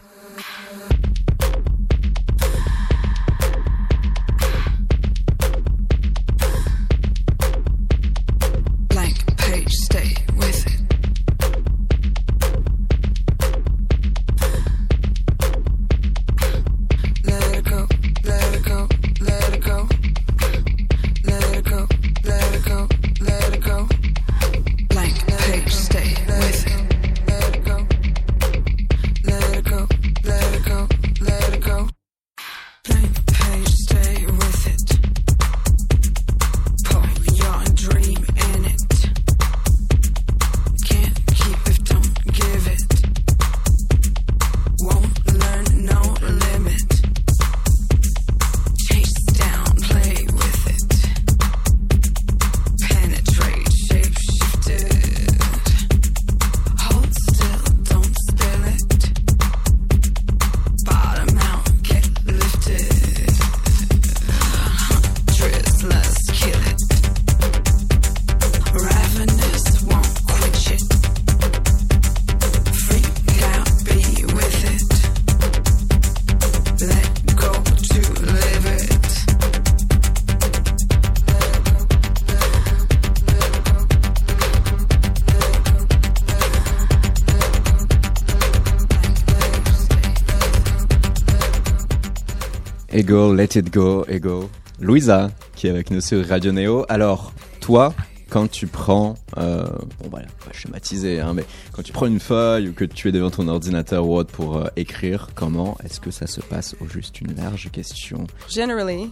Ego, let it go, ego. Louisa, qui est avec nous sur Radio Neo. Alors, toi, quand tu prends, euh, bon voilà, pas schématiser, hein, mais quand tu prends une feuille ou que tu es devant ton ordinateur ou autre pour euh, écrire, comment est-ce que ça se passe au juste? Une large question Generally,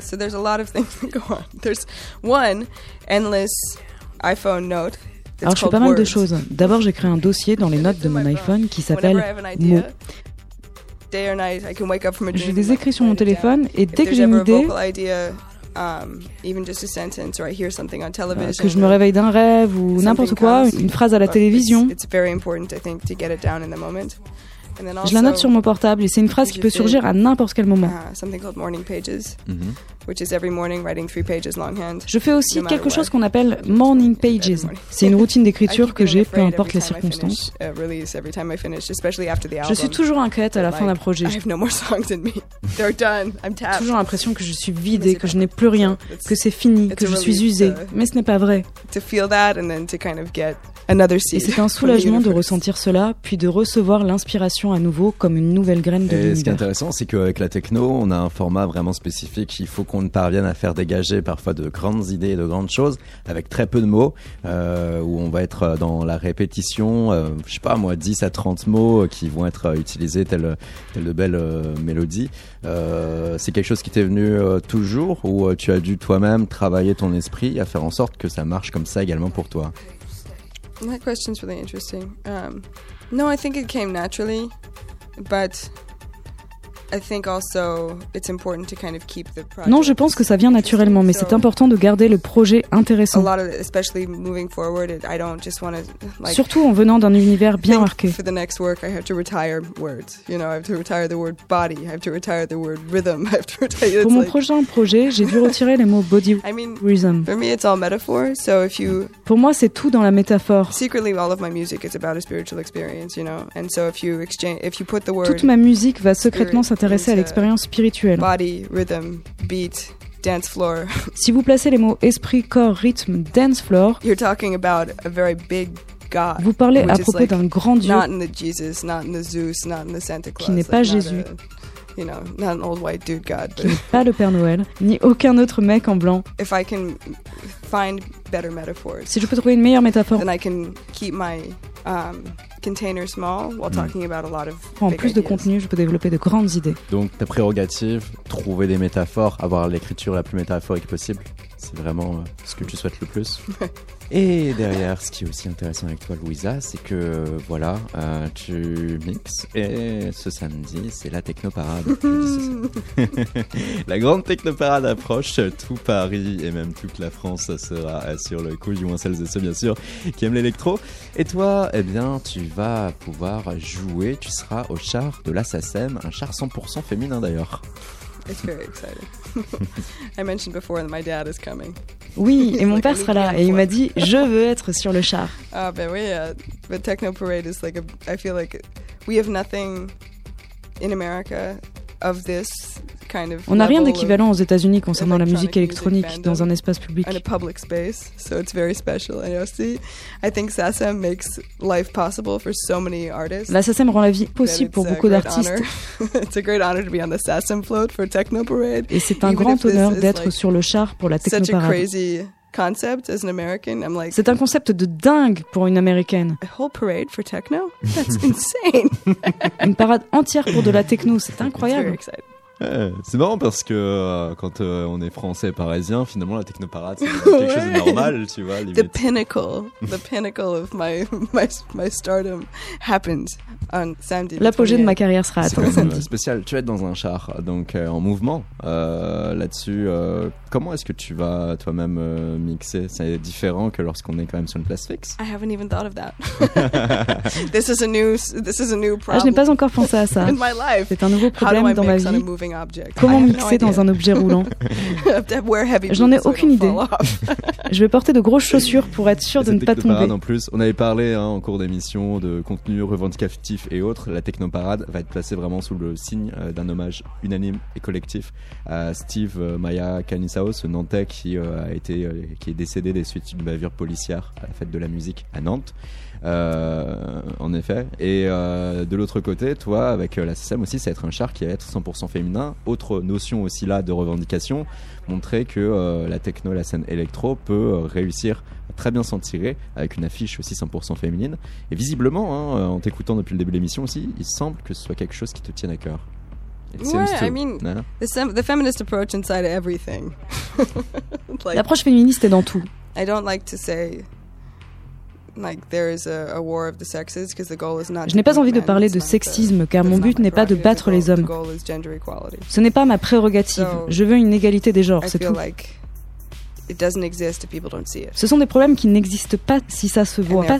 so there's a lot of things that go on. There's one endless iPhone note. Alors je fais pas mal de choses. D'abord j'ai créé un dossier dans les notes de mon iPhone qui s'appelle mots. Je les écris sur mon téléphone et dès que j'ai une idée, um, que je me réveille d'un rêve ou n'importe quoi, une phrase à la télévision, Je la note sur mon portable et c'est une phrase qui peut surgir à n'importe quel moment. uh, pages longhand. Je fais aussi quelque chose qu'on appelle morning pages. C'est une routine d'écriture que j'ai peu importe les circonstances. the Je suis toujours inquiète à la fin d'un projet. I have no more songs in me. They're done. I'm J'ai toujours l'impression que je suis vidée, que je n'ai plus rien, que c'est fini, que je suis usée. Mais ce n'est pas vrai. Et c'est un soulagement de ressentir cela, puis de recevoir l'inspiration à nouveau comme une nouvelle graine de Et ce qui est l'univers. intéressant, c'est qu'avec la techno, on a un format vraiment spécifique. Il faut qu'on parvienne à faire dégager parfois de grandes idées, et de grandes choses, avec très peu de mots, euh, où on va être dans la répétition, euh, je sais pas moi, 10 à 30 mots euh, qui vont être euh, utilisés telle, telle de belles euh, mélodies. Euh, c'est quelque chose qui t'est venu euh, toujours, ou euh, tu as dû toi-même travailler ton esprit à faire en sorte que ça marche comme ça également pour toi? That question's really interesting. Um, no, I think it came naturally, but Non, je pense que ça vient naturellement, mais c'est important de garder le projet A intéressant. lot of, it, especially moving forward, it, I don't just want to like. Surtout en venant d'un univers bien marqué. For the next work, I have to retire words. You know, I have to retire the word body. I have to retire the word rhythm. I have to retire. Pour mon prochain projet, j'ai dû retirer les mots body rhythm. for me, it's all metaphor. So if you Pour moi, c'est tout dans la métaphore. secretly, all of my music is about a spiritual experience. You know, and so if you exchange, if you put the word Toute ma musique va secrètement s'intéresser à l'expérience spirituelle. body, rhythm, beat, dance floor, Si vous placez les mots esprit, corps, rythme, dance floor, you're talking about a very big God. vous parlez à propos like d'un grand Dieu not in the Jesus, not in the Zeus, not in the Santa Claus. n'est pas Jésus. a- you know, not an old white dude God. qui n'est pas le Père Noël, ni aucun autre mec en blanc. if I can find better metaphors, Si je peux trouver une meilleure métaphore then I can keep my um, container small while talking about a lot of en plus de contenu, je peux développer de grandes idées. Donc ta prérogative, trouver des métaphores, avoir l'écriture la plus métaphorique possible, c'est vraiment euh, ce que tu souhaites le plus. Et derrière, ce qui est aussi intéressant avec toi, Louisa, c'est que voilà, euh, tu mixes et ce samedi, c'est la technoparade. La grande technoparade approche, tout Paris et même toute la France sera sur le coup, du moins celles et ceux bien sûr qui aiment l'électro. Et toi, eh bien, tu vas pouvoir jouer, tu seras au char de la SACEM, un char 100% féminin d'ailleurs. It's very exciting. I mentioned before that my dad is coming. Oui, et mon père sera là et il m'a dit je veux être sur le char. Ah ben oui, uh, the Techno Parade is like a. I feel like we have nothing in America of this. On n'a rien d'équivalent aux États-Unis concernant la musique électronique dans un espace public. La SASM rend la vie possible pour beaucoup d'artistes. it's a great honor to be on the SASM float for Techno Parade. Et c'est un grand honneur d'être sur le char pour la Techno Parade. concept as an American. I'm like, c'est un concept de dingue pour une américaine. Une parade entière pour de la techno, c'est incroyable. C'est marrant parce que euh, quand euh, on est français parisien, finalement la technoparade c'est quelque chose de normal, tu vois. The pinnacle, the pinnacle of my, my, my stardom happens on samedi. L'apogée de ma carrière sera atteint samedi. Spécial, tu es dans un char, donc euh, en mouvement. Là-dessus, comment est-ce que tu vas toi-même mixer? C'est différent que lorsqu'on est quand même sur une place fixe? I haven't even thought of that. this is a new, this is a new problem. Ah, je n'ai pas encore pensé à ça. C'est un nouveau problème dans ma vie. Comment mixer dans un objet roulant Je n'en ai aucune idée. je vais porter de grosses chaussures pour être sûr de ne pas tomber. En plus, on avait parlé hein, en cours d'émission de contenu revendicatif et autres. La technoparade va être placée vraiment sous le signe euh, d'un hommage unanime et collectif à Steve euh, Maya Canisao, ce Nantais qui euh, a été, qui est décédé des suites d'une bavure policière à la fête de la musique à Nantes. Euh, en effet. Et euh, de l'autre côté, toi, avec euh, la CCM aussi, ça va être un char qui va être 100% féminin. Autre notion aussi là de revendication, montrer que la techno, la scène électro peut réussir à très bien s'en tirer avec une affiche aussi 100% féminine. Et visiblement, hein, en t'écoutant depuis le début de l'émission aussi, il semble que ce soit quelque chose qui te tienne à cœur. Ouais, I mean, the, the, feminist approach inside everything. L'approche féministe est dans tout. I don't like to say je n'ai pas envie de parler de sexisme car mon but n'est pas de battre les hommes. Ce n'est pas ma prérogative. Je veux une égalité des genres, c'est tout. Ce sont des problèmes qui n'existent pas si ça se voit pas.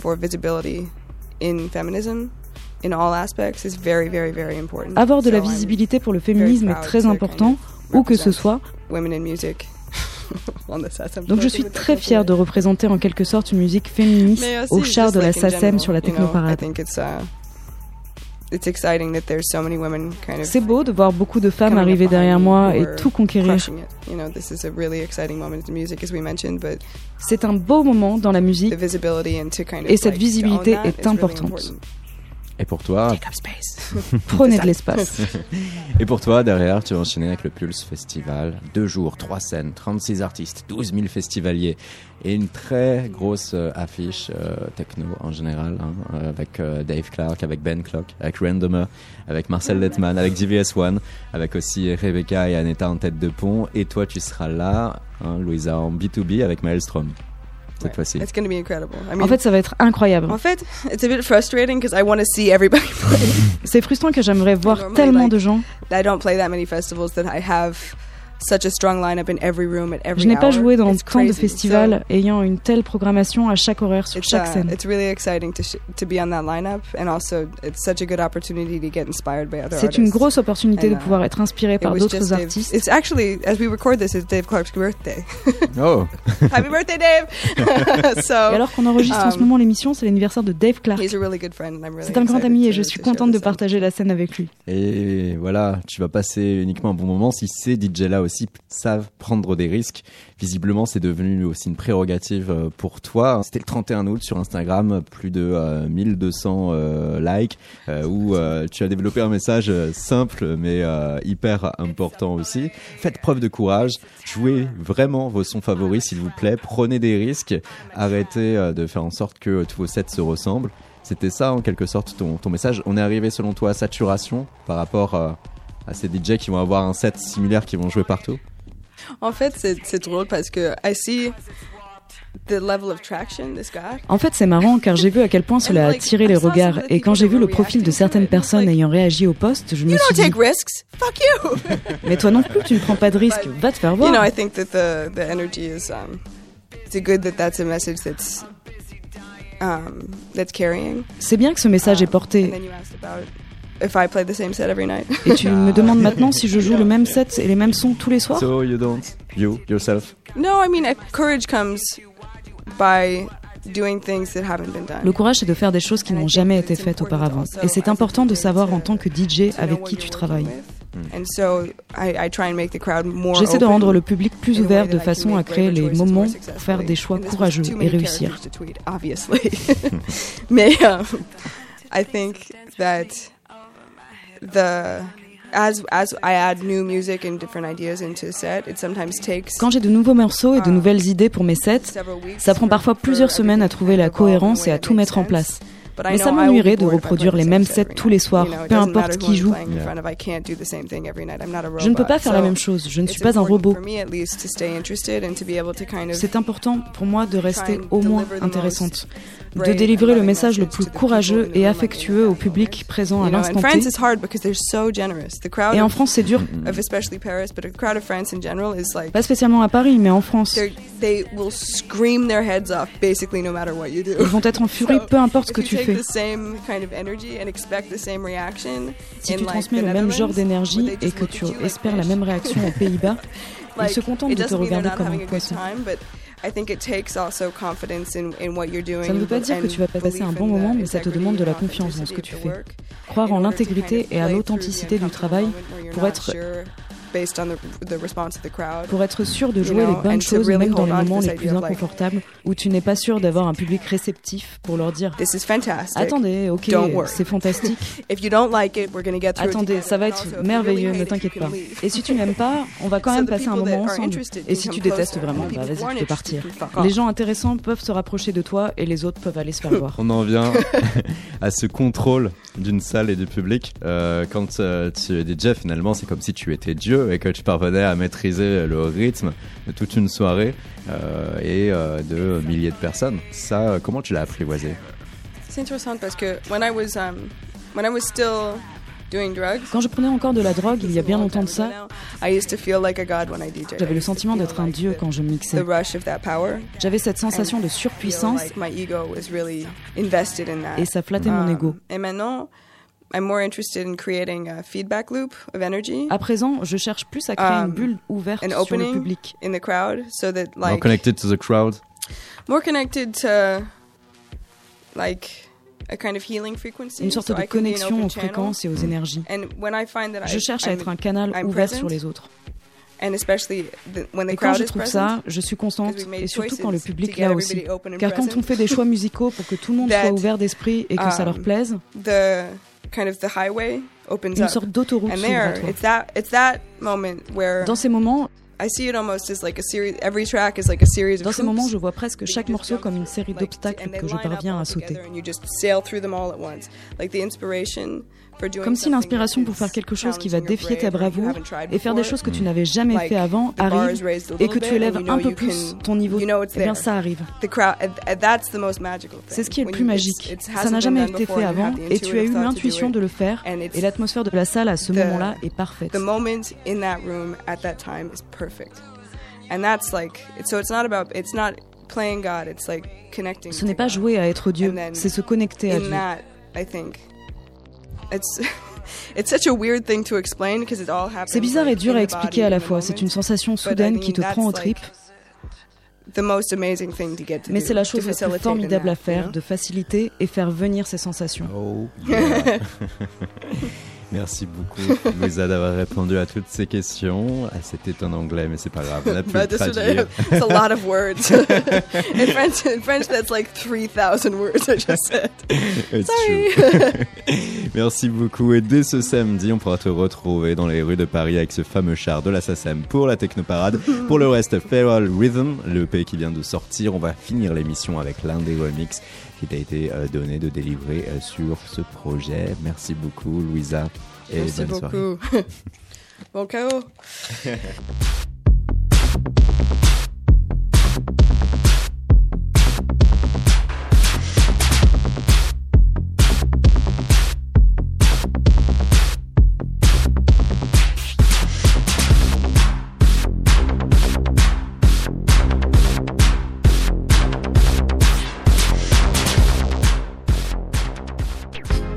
Avoir de la visibilité pour le féminisme est très important, où que ce soit. Donc je suis très fière de représenter en quelque sorte une musique féministe au char de la SACEM sur la technoparade. C'est beau de voir beaucoup de femmes arriver derrière moi et tout conquérir. C'est un beau moment dans la musique et cette visibilité est importante. Et pour toi Prenez de l'espace. Et pour toi, derrière, tu vas enchaîner avec le Pulse Festival. Deux jours, trois scènes, 36 artistes, 12 000 festivaliers et une très grosse euh, affiche euh, techno en général, hein, euh, avec Dave Clark, avec Ben Clock, avec Randomer, avec Marcel Letman, avec DVS One, avec aussi Rebecca et Aneta en tête de pont. Et toi, tu seras là, hein, Louisa, en B2B avec Maelstrom cette fois-ci. It's going to be incredible. I mean, en fait, ça va être incroyable. En fait, it's a bit frustrating because I want to see everybody play. C'est frustrant que j'aimerais voir tellement like, de gens. I don't play that many festivals that I have je n'ai pas joué dans tant de festivals ayant une telle programmation à chaque horaire sur chaque uh, scène. C'est une grosse opportunité de uh, pouvoir être inspiré par d'autres artistes. It's actually, as we record this, it's Dave Clark's birthday. oh! Happy birthday, Dave! so, et alors qu'on enregistre en ce um, moment l'émission, c'est l'anniversaire de Dave Clark. C'est un grand ami et je suis contente de partager la scène avec lui. Et voilà, tu vas passer uniquement un bon moment si ces DJ là savent prendre des risques. Visiblement, c'est devenu aussi une prérogative euh, pour toi. C'était le 31 août sur Instagram, plus de 1200 euh, euh, likes, où tu as développé un message simple mais hyper important aussi. Faites preuve de courage, jouez vraiment vos sons favoris s'il vous plaît, prenez des risques, arrêtez de faire en sorte que tous vos sets se ressemblent. C'était ça en quelque sorte ton, ton message. On est arrivé selon toi à saturation par rapport à ces DJ qui vont avoir un set similaire qui vont jouer partout En fait, c'est drôle parce que I see the level of traction this guy. En fait, c'est marrant car j'ai vu à quel point cela a attiré les regards et quand j'ai vu le profil de certaines personnes ayant réagi au poste, je me suis dit risks. Fuck you. Mais toi non plus, tu ne prends pas de risques. Va te faire voir. You know, I think that the the energy is um it's good that that's a message that's um that's carrying. C'est bien que ce message est porté. If I play the same set every night. Et tu me demandes maintenant si je joue le même set et les mêmes sons tous les soirs So you don't, you yourself? no, I mean, courage comes by doing things that haven't been done. Le courage, c'est de faire des choses qui n'ont jamais été faites auparavant. Et c'est important de savoir en tant que DJ avec qui tu travailles. And so I, I try and make the crowd more J'essaie de rendre le public plus ouvert de façon à créer les moments pour faire des choix courageux too et many réussir. characters to tweet, obviously. Mais I think that the as as I add new music and different ideas into a set, it sometimes takes Quand j'ai de nouveaux morceaux et de nouvelles idées pour mes sets, ça prend parfois plusieurs semaines à trouver la cohérence et à tout mettre en place. Mais ça m'ennuierait de reproduire les mêmes sets set tous les soirs, peu importe qui joue. Je ne peux pas faire la même chose, je ne suis pas un robot. C'est important pour moi de rester au moins intéressante, de délivrer le message le plus courageux et affectueux au public présent à l'instant T. Et en France, c'est dur, pas spécialement à Paris, mais en France. Ils vont être en furie, peu importe ce que tu fais. The same kind of energy and expect the same reaction Si tu transmets le même genre d'énergie et que tu espères la même réaction aux Pays-Bas, ils se contentent de te regarder comme un poisson. Ça ne veut pas dire que tu vas pas passer un bon moment, mais ça te demande de la confiance dans ce que tu fais. Croire en l'intégrité et à l'authenticité du travail pour être- sure based on the, the response of the crowd. pour être sûr de You jouer les bonnes choses même dans les moments this les plus inconfortables où tu n'es pas sûr d'avoir un public réceptif pour leur dire This is fantastic. Attendez, ok, c'est fantastique. If you don't like it, we're going to get through it Attendez, ça va And être merveilleux, ne it, t'inquiète pas. leave. Et si tu n'aimes pas, on va quand même the passer un people that moment are ensemble. interested Et can si tu come détestes closer. vraiment, The bah people vas-y, tu peux interested partir. Les gens intéressants peuvent se rapprocher de toi et les autres peuvent aller se faire voir. On en vient à ce contrôle d'une salle et du public. Euh, quand euh, tu es DJ, finalement, c'est comme si tu étais Dieu et que tu parvenais à maîtriser le rythme de toute une soirée euh, et euh, de milliers de personnes. Ça, euh, comment tu l'as apprivoisé? C'est intéressant parce que when I was um, when I was still doing drugs. Quand je prenais encore de la drogue, il y a bien longtemps de ça, I used to feel like a god when I DJ. j'avais le sentiment d'être un dieu quand je The mixais. rush of that power. J'avais cette sensation de surpuissance like my ego was really invested in that. et ça flattait mon Um, ego. Et maintenant, I'm more interested in creating a feedback loop of energy À présent, je cherche plus à créer Um, une bulle ouverte an sur le opening public. in the crowd so that More like connected to the crowd more connected to like a kind of healing frequency. Une sorte so de I connexion aux fréquences et aux énergies. And when I find that Je I, cherche à I'm- être un canal I'm ouvert present. sur les autres. and especially the, when the Et quand crowd je is trouve present, ça, je suis constante, et surtout quand le public là aussi. everybody open and Car quand present, on fait des choix musicaux pour que tout le monde That, soit ouvert d'esprit et que ça leur um, plaise, the kind of the highway opens une up. sorte d'autoroute And there, it's that it's that moment where Dans ces moments, I see it almost as like a series. Every track is like a series dans ces moments, je vois presque chaque morceau comme une série d'obstacles que je parviens à sauter. And you just sail through them all at once. Like the inspiration Comme si l'inspiration pour faire quelque chose qui va défier ta bravoure et faire des choses que tu n'avais jamais fait avant arrive et que tu élèves un peu plus ton niveau, eh bien ça arrive. C'est ce qui est le plus magique. Ça n'a jamais été fait avant et tu as eu l'intuition it. de le faire et l'atmosphère de la salle à ce moment-là est parfaite. Ce n'est pas jouer à être Dieu, c'est se connecter à Dieu. C'est bizarre et dur à expliquer à la fois. C'est une sensation soudaine qui te prend aux tripes, the most amazing thing to get to mais do, c'est la to chose la plus formidable à faire, de faciliter et faire venir ces sensations. Oh, yeah. Merci beaucoup, Louisa, d'avoir répondu à toutes ces questions. Ah, C'était en anglais, mais c'est pas grave. On a pu le this was traduire. it's a lot of words. in French, in French, that's like three thousand words I just said. It's Sorry. Merci beaucoup. Et dès ce samedi, on pourra te retrouver dans les rues de Paris avec ce fameux char de la SACEM pour la Technoparade. Pour le reste, Feral Rhythm, le EP qui vient de sortir. On va finir l'émission avec l'un des remixes qui t'a été euh, donné de délivrer euh, sur ce projet. Merci beaucoup, Louisa. Et Merci bonne soirée. beaucoup. bon chaos.